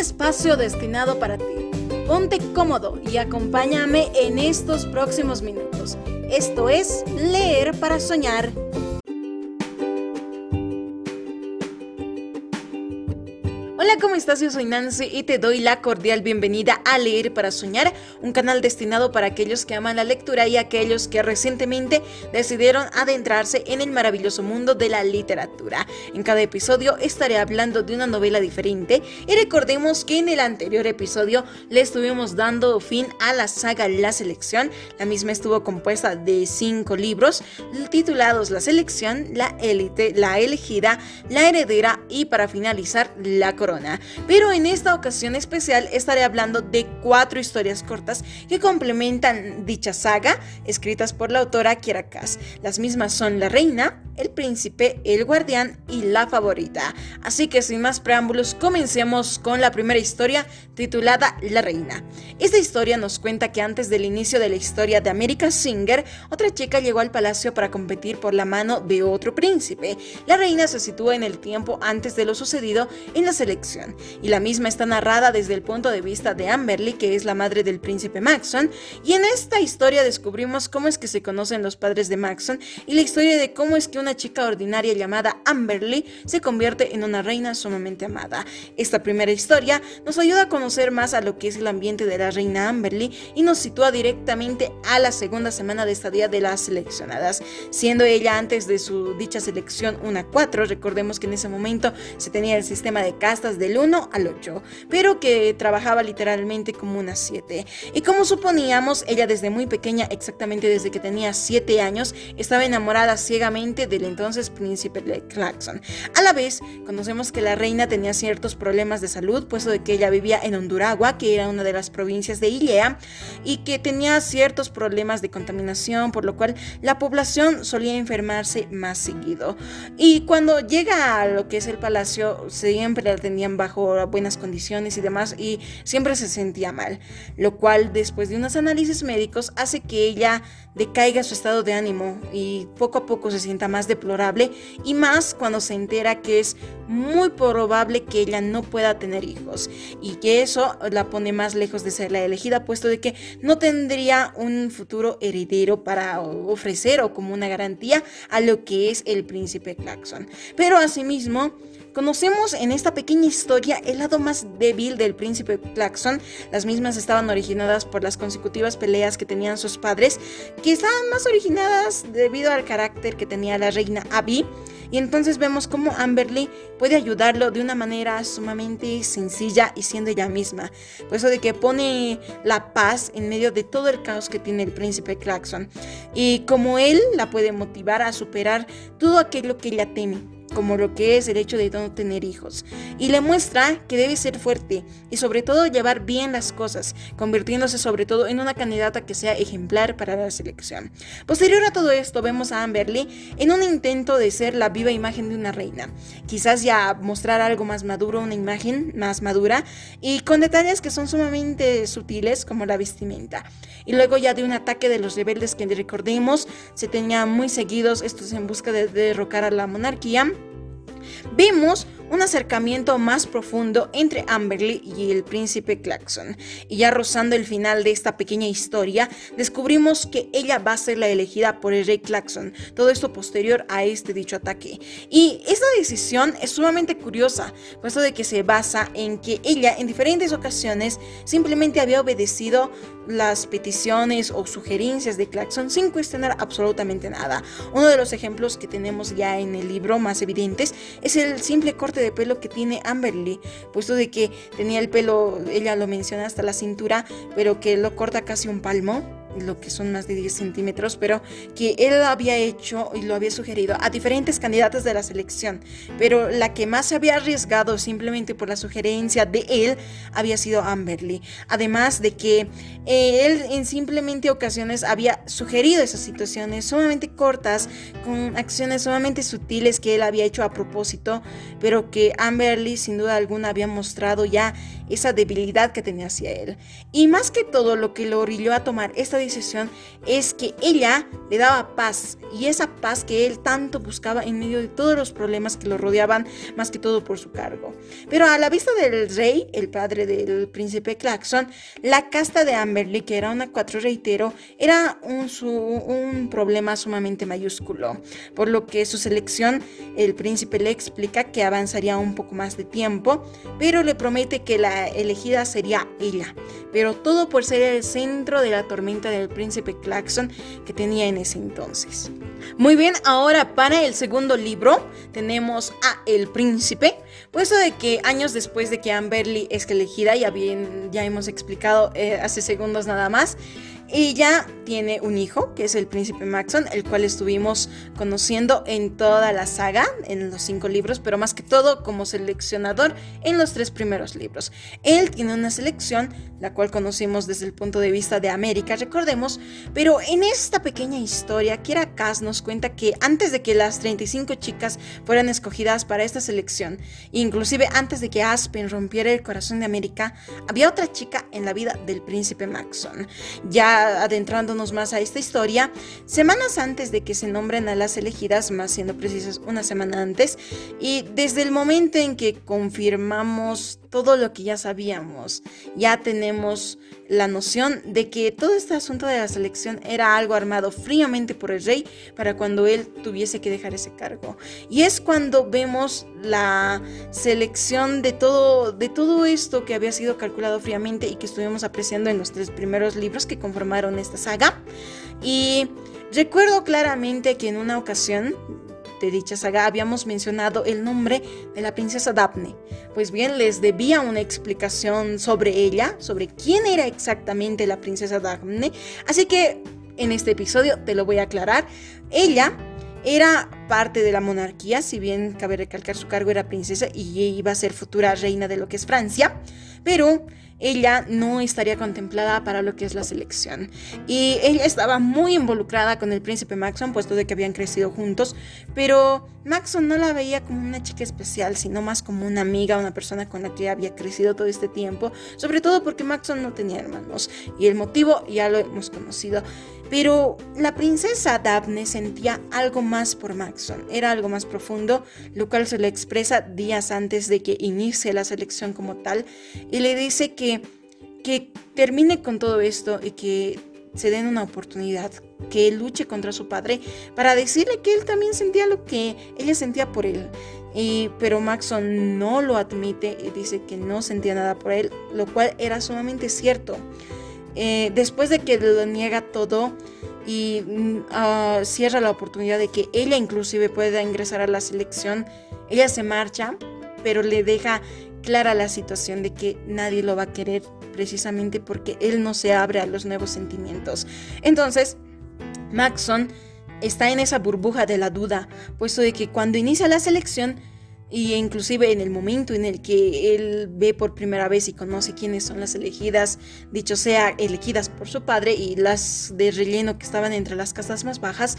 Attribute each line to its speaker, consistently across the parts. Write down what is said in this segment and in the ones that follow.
Speaker 1: espacio destinado para ti. Ponte cómodo y acompáñame en estos próximos minutos. Esto es Leer para Soñar ¿cómo estás? Yo soy Nancy y te doy la cordial bienvenida a Leer para Soñar, un canal destinado para aquellos que aman la lectura y aquellos que recientemente decidieron adentrarse en el maravilloso mundo de la literatura. En cada episodio estaré hablando de una novela diferente y recordemos que en el anterior episodio le estuvimos dando fin a la saga La Selección. La misma estuvo compuesta de cinco libros titulados La Selección, La Élite, La Elegida, La Heredera y para finalizar La Corona. Pero en esta ocasión especial estaré hablando de cuatro historias cortas que complementan dicha saga, escritas por la autora Kiera Las mismas son La Reina, El Príncipe, El Guardián y La Favorita. Así que sin más preámbulos, comencemos con la primera historia titulada La Reina. Esta historia nos cuenta que antes del inicio de la historia de America Singer, otra chica llegó al palacio para competir por la mano de otro príncipe. La reina se sitúa en el tiempo antes de lo sucedido en la y la misma está narrada desde el punto de vista de Amberly, que es la madre del príncipe Maxon, y en esta historia descubrimos cómo es que se conocen los padres de Maxon y la historia de cómo es que una chica ordinaria llamada Amberly se convierte en una reina sumamente amada. Esta primera historia nos ayuda a conocer más a lo que es el ambiente de la reina Amberly y nos sitúa directamente a la segunda semana de estadía de las seleccionadas, siendo ella antes de su dicha selección una 4, recordemos que en ese momento se tenía el sistema de castas del 1 al 8, pero que trabajaba literalmente como una 7. Y como suponíamos, ella desde muy pequeña, exactamente desde que tenía 7 años, estaba enamorada ciegamente del entonces príncipe de Claxon. A la vez, conocemos que la reina tenía ciertos problemas de salud, puesto de que ella vivía en Honduragua, que era una de las provincias de Ilea, y que tenía ciertos problemas de contaminación, por lo cual la población solía enfermarse más seguido. Y cuando llega a lo que es el palacio, siempre la tenía bajo buenas condiciones y demás y siempre se sentía mal, lo cual después de unos análisis médicos hace que ella decaiga su estado de ánimo y poco a poco se sienta más deplorable y más cuando se entera que es muy probable que ella no pueda tener hijos y que eso la pone más lejos de ser la elegida puesto de que no tendría un futuro heredero para ofrecer o como una garantía a lo que es el príncipe Claxon. Pero asimismo, Conocemos en esta pequeña historia el lado más débil del príncipe Claxon. Las mismas estaban originadas por las consecutivas peleas que tenían sus padres, que estaban más originadas debido al carácter que tenía la reina Abby. Y entonces vemos cómo Amberly puede ayudarlo de una manera sumamente sencilla y siendo ella misma. Por eso de que pone la paz en medio de todo el caos que tiene el príncipe Claxon. Y como él la puede motivar a superar todo aquello que ella teme como lo que es el hecho de no tener hijos, y le muestra que debe ser fuerte y sobre todo llevar bien las cosas, convirtiéndose sobre todo en una candidata que sea ejemplar para la selección. Posterior a todo esto vemos a Amberly en un intento de ser la viva imagen de una reina, quizás ya mostrar algo más maduro, una imagen más madura y con detalles que son sumamente sutiles como la vestimenta. Y luego ya de un ataque de los rebeldes que recordemos se tenían muy seguidos estos en busca de derrocar a la monarquía vimos un acercamiento más profundo entre Amberly y el príncipe Claxon. Y ya rozando el final de esta pequeña historia, descubrimos que ella va a ser la elegida por el rey Claxon, todo esto posterior a este dicho ataque. Y esta decisión es sumamente curiosa, puesto de que se basa en que ella en diferentes ocasiones simplemente había obedecido las peticiones o sugerencias de Claxon sin cuestionar absolutamente nada. Uno de los ejemplos que tenemos ya en el libro más evidentes es el simple corte de pelo que tiene Amberly, puesto de que tenía el pelo, ella lo menciona hasta la cintura, pero que lo corta casi un palmo lo que son más de 10 centímetros, pero que él había hecho y lo había sugerido a diferentes candidatas de la selección, pero la que más se había arriesgado simplemente por la sugerencia de él había sido Amberly, además de que eh, él en simplemente ocasiones había sugerido esas situaciones sumamente cortas, con acciones sumamente sutiles que él había hecho a propósito, pero que Amberly sin duda alguna había mostrado ya esa debilidad que tenía hacia él. Y más que todo lo que lo orilló a tomar esta decisión es que ella le daba paz y esa paz que él tanto buscaba en medio de todos los problemas que lo rodeaban, más que todo por su cargo. Pero a la vista del rey, el padre del príncipe Claxon, la casta de Amberley, que era una cuatro reitero, era un, un problema sumamente mayúsculo, por lo que su selección, el príncipe le explica que avanzaría un poco más de tiempo, pero le promete que la elegida sería ella, pero todo por ser el centro de la tormenta del príncipe Claxon que tenía en ese entonces. Muy bien, ahora para el segundo libro tenemos a El Príncipe, puesto de que años después de que Amberly es elegida, ya bien, ya hemos explicado eh, hace segundos nada más, ella tiene un hijo, que es el príncipe Maxon, el cual estuvimos conociendo en toda la saga, en los cinco libros, pero más que todo como seleccionador en los tres primeros libros. Él tiene una selección, la cual conocimos desde el punto de vista de América, recordemos, pero en esta pequeña historia, Kira Cass nos cuenta que antes de que las 35 chicas fueran escogidas para esta selección, inclusive antes de que Aspen rompiera el corazón de América, había otra chica en la vida del príncipe Maxon. Ya adentrándonos más a esta historia, semanas antes de que se nombren a las elegidas, más siendo precisas una semana antes, y desde el momento en que confirmamos todo lo que ya sabíamos, ya tenemos la noción de que todo este asunto de la selección era algo armado fríamente por el rey para cuando él tuviese que dejar ese cargo. Y es cuando vemos la selección de todo, de todo esto que había sido calculado fríamente y que estuvimos apreciando en los tres primeros libros que conformaron esta saga. Y recuerdo claramente que en una ocasión de dicha saga habíamos mencionado el nombre de la princesa Daphne. Pues bien, les debía una explicación sobre ella, sobre quién era exactamente la princesa Daphne. Así que en este episodio te lo voy a aclarar. Ella era parte de la monarquía, si bien cabe recalcar su cargo era princesa y iba a ser futura reina de lo que es Francia, pero ella no estaría contemplada para lo que es la selección. Y ella estaba muy involucrada con el príncipe Maxon, puesto de que habían crecido juntos, pero Maxon no la veía como una chica especial, sino más como una amiga, una persona con la que había crecido todo este tiempo, sobre todo porque Maxon no tenía hermanos. Y el motivo ya lo hemos conocido. Pero la princesa Daphne sentía algo más por Maxon, era algo más profundo, lo cual se le expresa días antes de que inicie la selección como tal, y le dice que, que termine con todo esto y que se den una oportunidad, que luche contra su padre para decirle que él también sentía lo que ella sentía por él. Pero Maxon no lo admite y dice que no sentía nada por él, lo cual era sumamente cierto. Eh, después de que lo niega todo y mm, ah, cierra la oportunidad de que ella inclusive pueda ingresar a la selección, ella se marcha, pero le deja clara la situación de que nadie lo va a querer precisamente porque él no se abre a los nuevos sentimientos. Entonces, Maxon está en esa burbuja de la duda, puesto de que cuando inicia la selección, y inclusive en el momento en el que él ve por primera vez y conoce quiénes son las elegidas, dicho sea, elegidas por su padre y las de relleno que estaban entre las casas más bajas,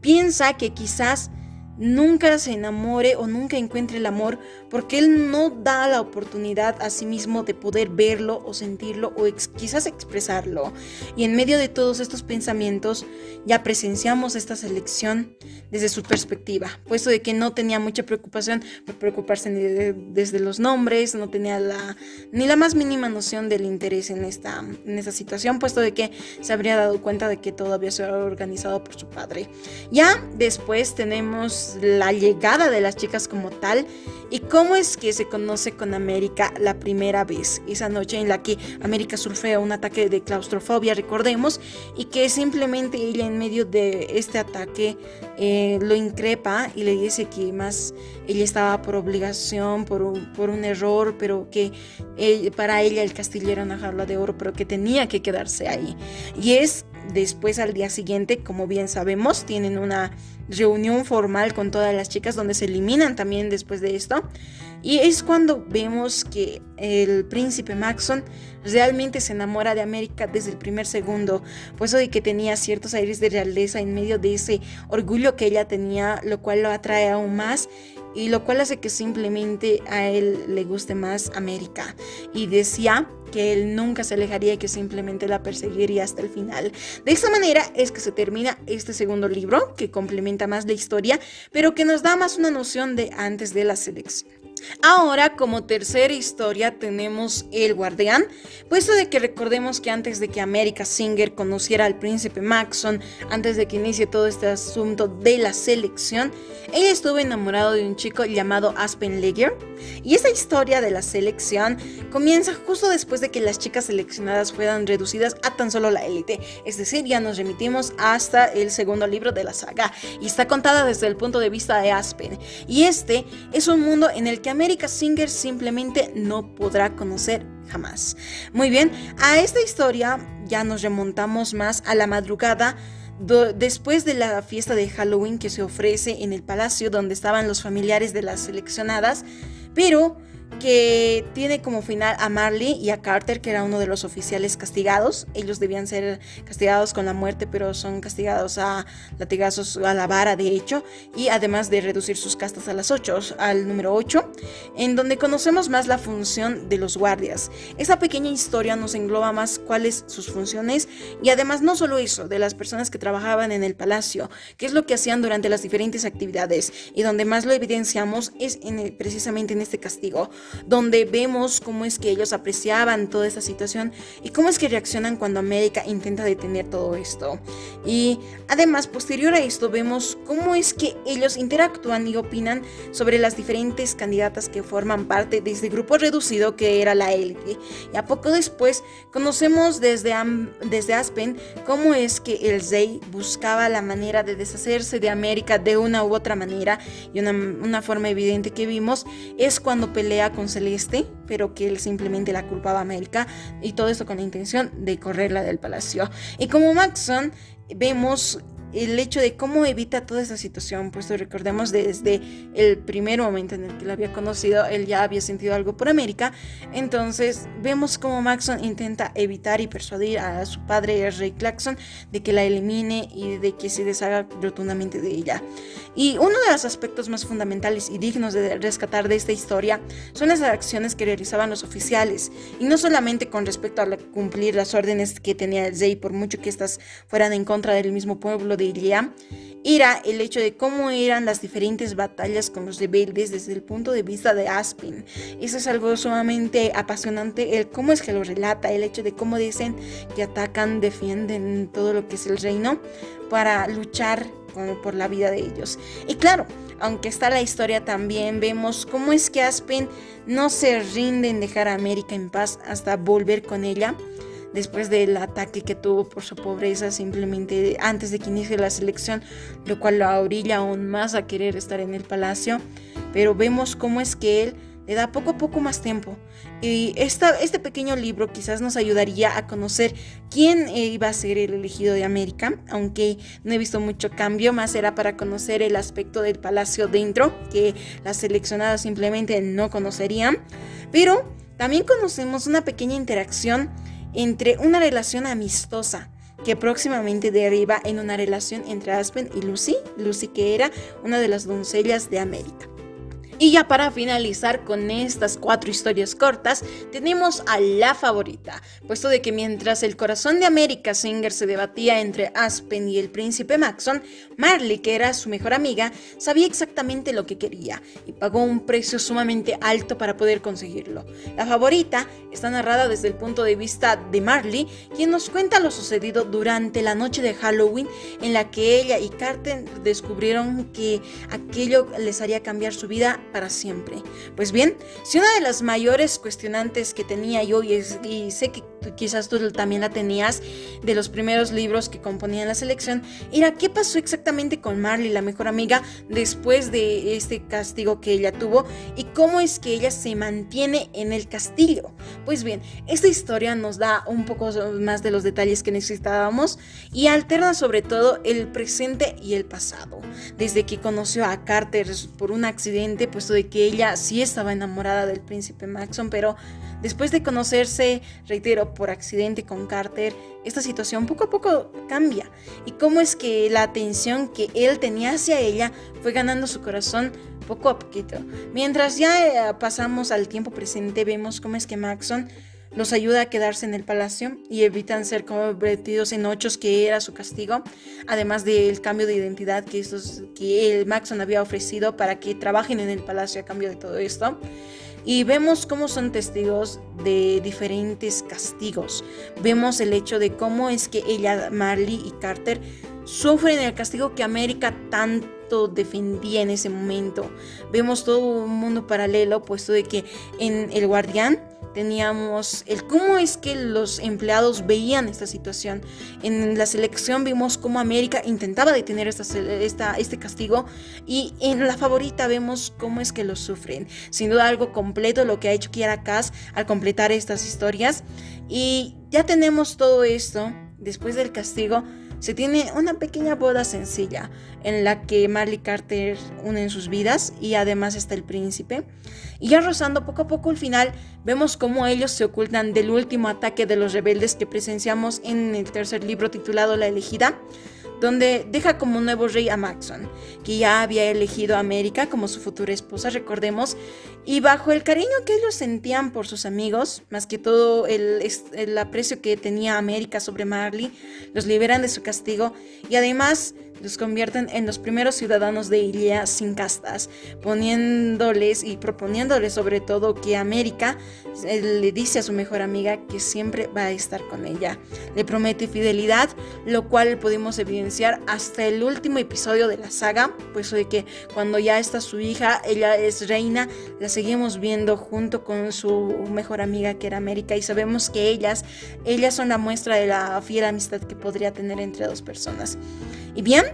Speaker 1: piensa que quizás nunca se enamore o nunca encuentre el amor porque él no da la oportunidad a sí mismo de poder verlo o sentirlo o quizás expresarlo. Y en medio de todos estos pensamientos ya presenciamos esta selección desde su perspectiva, puesto de que no tenía mucha preocupación por preocuparse desde los nombres, no tenía ni la más mínima noción del interés en esta, en esta situación, puesto de que se habría dado cuenta de que todo había organizado por su padre. Ya después tenemos la llegada de las chicas como tal y cómo es que se conoce con América la primera vez, esa noche en la que América sufre un ataque de claustrofobia, recordemos, y que simplemente ella en medio de este ataque eh, lo increpa y le dice que más ella estaba por obligación, por un, por un error, pero que para ella el castillo era una jarla de oro, pero que tenía que quedarse ahí. Y es después al día siguiente, como bien sabemos, tienen una reunión formal con todas las chicas donde se eliminan también después de esto. Y es cuando vemos que el príncipe Maxon realmente se enamora de América desde el primer segundo, pues de que tenía ciertos aires de realeza en medio de ese orgullo que ella tenía, lo cual lo atrae aún más y lo cual hace que simplemente a él le guste más América y decía que él nunca se alejaría y que simplemente la perseguiría hasta el final. De esta manera es que se termina este segundo libro, que complementa más la historia, pero que nos da más una noción de antes de la selección. Ahora, como tercera historia, tenemos El Guardián, puesto de que recordemos que antes de que America Singer conociera al príncipe Maxon, antes de que inicie todo este asunto de la selección, ella estuvo enamorado de un chico llamado Aspen Legger, y esa historia de la selección comienza justo después de que las chicas seleccionadas fueran reducidas a tan solo la élite, es decir, ya nos remitimos hasta el segundo libro de la saga, y está contada desde el punto de vista de Aspen, y este es un mundo en el que America Singer simplemente no podrá conocer jamás. Muy bien, a esta historia ya nos remontamos más a la madrugada después de la fiesta de Halloween que se ofrece en el palacio donde estaban los familiares de las seleccionadas, pero que tiene como final a Marley y a Carter, que era uno de los oficiales castigados. Ellos debían ser castigados con la muerte, pero son castigados a latigazos a la vara, de hecho, y además de reducir sus castas a las 8, al número 8, en donde conocemos más la función de los guardias. Esa pequeña historia nos engloba más cuáles sus funciones y además no solo eso, de las personas que trabajaban en el palacio, qué es lo que hacían durante las diferentes actividades y donde más lo evidenciamos es en precisamente en este castigo donde vemos cómo es que ellos apreciaban toda esta situación y cómo es que reaccionan cuando América intenta detener todo esto. Y además, posterior a esto, vemos cómo es que ellos interactúan y opinan sobre las diferentes candidatas que forman parte de este grupo reducido que era la élite. Y a poco después, conocemos desde, desde Aspen cómo es que el Zay buscaba la manera de deshacerse de América de una u otra manera y una, una forma evidente que vimos es cuando pelea con Celeste, pero que él simplemente la culpaba a América y todo esto con la intención de correrla del palacio. Y como Maxon, vemos el hecho de cómo evita toda esa situación, pues recordemos desde el primer momento en el que la había conocido, él ya había sentido algo por América, entonces vemos cómo Maxon intenta evitar y persuadir a su padre Ray Claxon de que la elimine y de que se deshaga rotundamente de ella. Y uno de los aspectos más fundamentales y dignos de rescatar de esta historia son las acciones que realizaban los oficiales, y no solamente con respecto a cumplir las órdenes que tenía el por mucho que estas fueran en contra del mismo pueblo diría, era el hecho de cómo eran las diferentes batallas con los rebeldes desde el punto de vista de Aspen. Eso es algo sumamente apasionante, el cómo es que lo relata, el hecho de cómo dicen que atacan, defienden todo lo que es el reino para luchar por la vida de ellos. Y claro, aunque está la historia también, vemos cómo es que Aspen no se rinde en dejar a América en paz hasta volver con ella después del ataque que tuvo por su pobreza simplemente antes de que inicie la selección, lo cual lo orilla aún más a querer estar en el palacio. Pero vemos cómo es que él le da poco a poco más tiempo. Y esta, este pequeño libro quizás nos ayudaría a conocer quién iba a ser el elegido de América, aunque no he visto mucho cambio, más era para conocer el aspecto del palacio dentro, que las seleccionadas simplemente no conocerían. Pero también conocemos una pequeña interacción entre una relación amistosa que próximamente deriva en una relación entre Aspen y Lucy, Lucy que era una de las doncellas de América. Y ya para finalizar con estas cuatro historias cortas, tenemos a la favorita, puesto de que mientras el corazón de América Singer se debatía entre Aspen y el príncipe Maxon, Marley, que era su mejor amiga, sabía exactamente lo que quería y pagó un precio sumamente alto para poder conseguirlo. La favorita está narrada desde el punto de vista de Marley, quien nos cuenta lo sucedido durante la noche de Halloween en la que ella y Carter descubrieron que aquello les haría cambiar su vida para siempre. Pues bien, si una de las mayores cuestionantes que tenía yo, y, y sé que quizás tú también la tenías de los primeros libros que componían la selección, era qué pasó exactamente con Marley, la mejor amiga, después de este castigo que ella tuvo y cómo es que ella se mantiene en el castillo. Pues bien, esta historia nos da un poco más de los detalles que necesitábamos y alterna sobre todo el presente y el pasado. Desde que conoció a Carter por un accidente, de que ella sí estaba enamorada del príncipe Maxon, pero después de conocerse, reitero, por accidente con Carter, esta situación poco a poco cambia. Y cómo es que la atención que él tenía hacia ella fue ganando su corazón poco a poquito. Mientras ya eh, pasamos al tiempo presente, vemos cómo es que Maxon los ayuda a quedarse en el palacio y evitan ser convertidos en ochos, que era su castigo, además del cambio de identidad que, el Maxon había ofrecido para que trabajen en el palacio a cambio de todo esto. Y vemos cómo son testigos de diferentes castigos. Vemos el hecho de cómo es que ella, Marley y Carter sufren el castigo que América tanto defendía en ese momento. Vemos todo un mundo paralelo, puesto de que en El Guardián teníamos el cómo es que los empleados veían esta situación. En la selección vimos cómo América intentaba detener esta, este castigo y en la favorita vemos cómo es que lo sufren. Sin duda algo completo lo que ha hecho Kiara Cass al completar estas historias. Y ya tenemos todo esto después del castigo se tiene una pequeña boda sencilla en la que Marley Carter unen sus vidas y además está el príncipe. Y ya rozando poco a poco el final, vemos cómo ellos se ocultan del último ataque de los rebeldes que presenciamos en el tercer libro titulado La elegida donde deja como nuevo rey a Maxon, que ya había elegido a América como su futura esposa, recordemos, y bajo el cariño que ellos sentían por sus amigos, más que todo el, el aprecio que tenía América sobre Marley, los liberan de su castigo y además los convierten en los primeros ciudadanos de Ilia sin castas, poniéndoles y proponiéndoles sobre todo que América eh, le dice a su mejor amiga que siempre va a estar con ella. Le promete fidelidad, lo cual podemos evidenciar hasta el último episodio de la saga, pues de que cuando ya está su hija, ella es reina, la seguimos viendo junto con su mejor amiga que era América y sabemos que ellas, ellas son la muestra de la fiel amistad que podría tener entre dos personas. Y bien,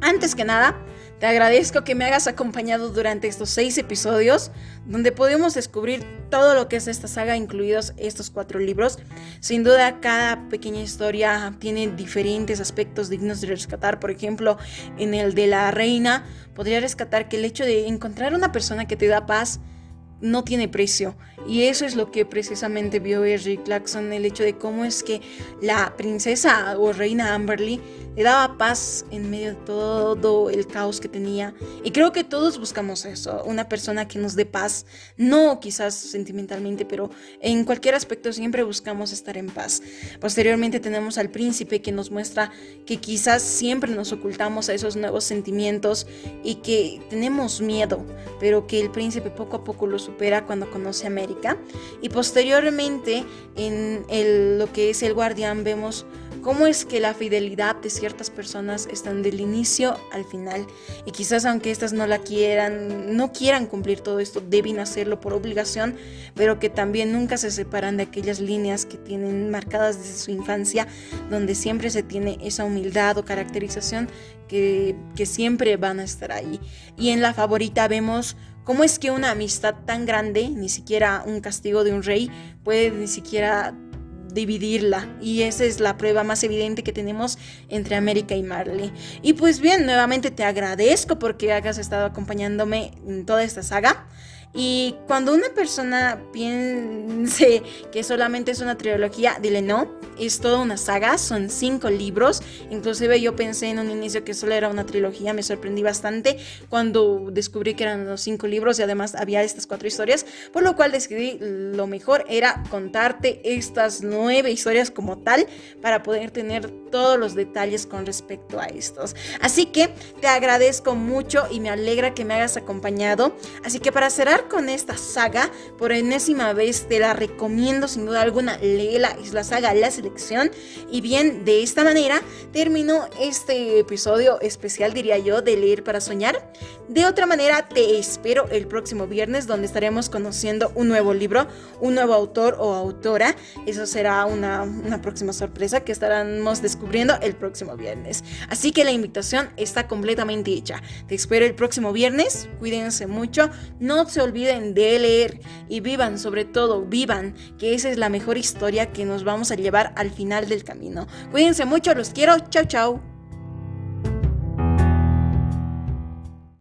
Speaker 1: antes que nada, te agradezco que me hagas acompañado durante estos seis episodios, donde podemos descubrir todo lo que es esta saga, incluidos estos cuatro libros. Sin duda, cada pequeña historia tiene diferentes aspectos dignos de rescatar. Por ejemplo, en el de la reina, podría rescatar que el hecho de encontrar una persona que te da paz, no tiene precio. Y eso es lo que precisamente vio Eric Clarkson, el hecho de cómo es que la princesa o reina Amberly le daba paz en medio de todo el caos que tenía. Y creo que todos buscamos eso, una persona que nos dé paz, no quizás sentimentalmente, pero en cualquier aspecto siempre buscamos estar en paz. Posteriormente tenemos al príncipe que nos muestra que quizás siempre nos ocultamos a esos nuevos sentimientos y que tenemos miedo, pero que el príncipe poco a poco los supera cuando conoce a América. Y posteriormente en lo que es el guardián vemos cómo es que la fidelidad de ciertas personas están del inicio al final y quizás aunque estas no la quieran, no quieran cumplir todo esto, deben hacerlo por obligación, pero que también nunca se separan de aquellas líneas que tienen marcadas desde su infancia, donde siempre se tiene esa humildad o caracterización que, que siempre van a estar ahí. Y en la favorita vemos ¿Cómo es que una amistad tan grande, ni siquiera un castigo de un rey, puede ni siquiera dividirla? Y esa es la prueba más evidente que tenemos entre América y Marley. Y pues bien, nuevamente te agradezco porque hayas estado acompañándome en toda esta saga. Y cuando una persona piense que solamente es una trilogía, dile no, es toda una saga, son cinco libros. Inclusive yo pensé en un inicio que solo era una trilogía, me sorprendí bastante cuando descubrí que eran los cinco libros y además había estas cuatro historias, por lo cual decidí lo mejor era contarte estas nueve historias como tal para poder tener todos los detalles con respecto a estos. Así que te agradezco mucho y me alegra que me hayas acompañado. Así que para cerrar con esta saga, por enésima vez te la recomiendo sin duda alguna, léela, es la saga La Selección. Y bien, de esta manera termino este episodio especial, diría yo, de Leer para Soñar. De otra manera, te espero el próximo viernes donde estaremos conociendo un nuevo libro, un nuevo autor o autora. Eso será una, una próxima sorpresa que estaremos descubriendo el próximo viernes. Así que la invitación está completamente hecha. Te espero el próximo viernes. Cuídense mucho. No se olviden de leer y vivan, sobre todo, vivan, que esa es la mejor historia que nos vamos a llevar al final del camino. Cuídense mucho, los quiero, chao chao.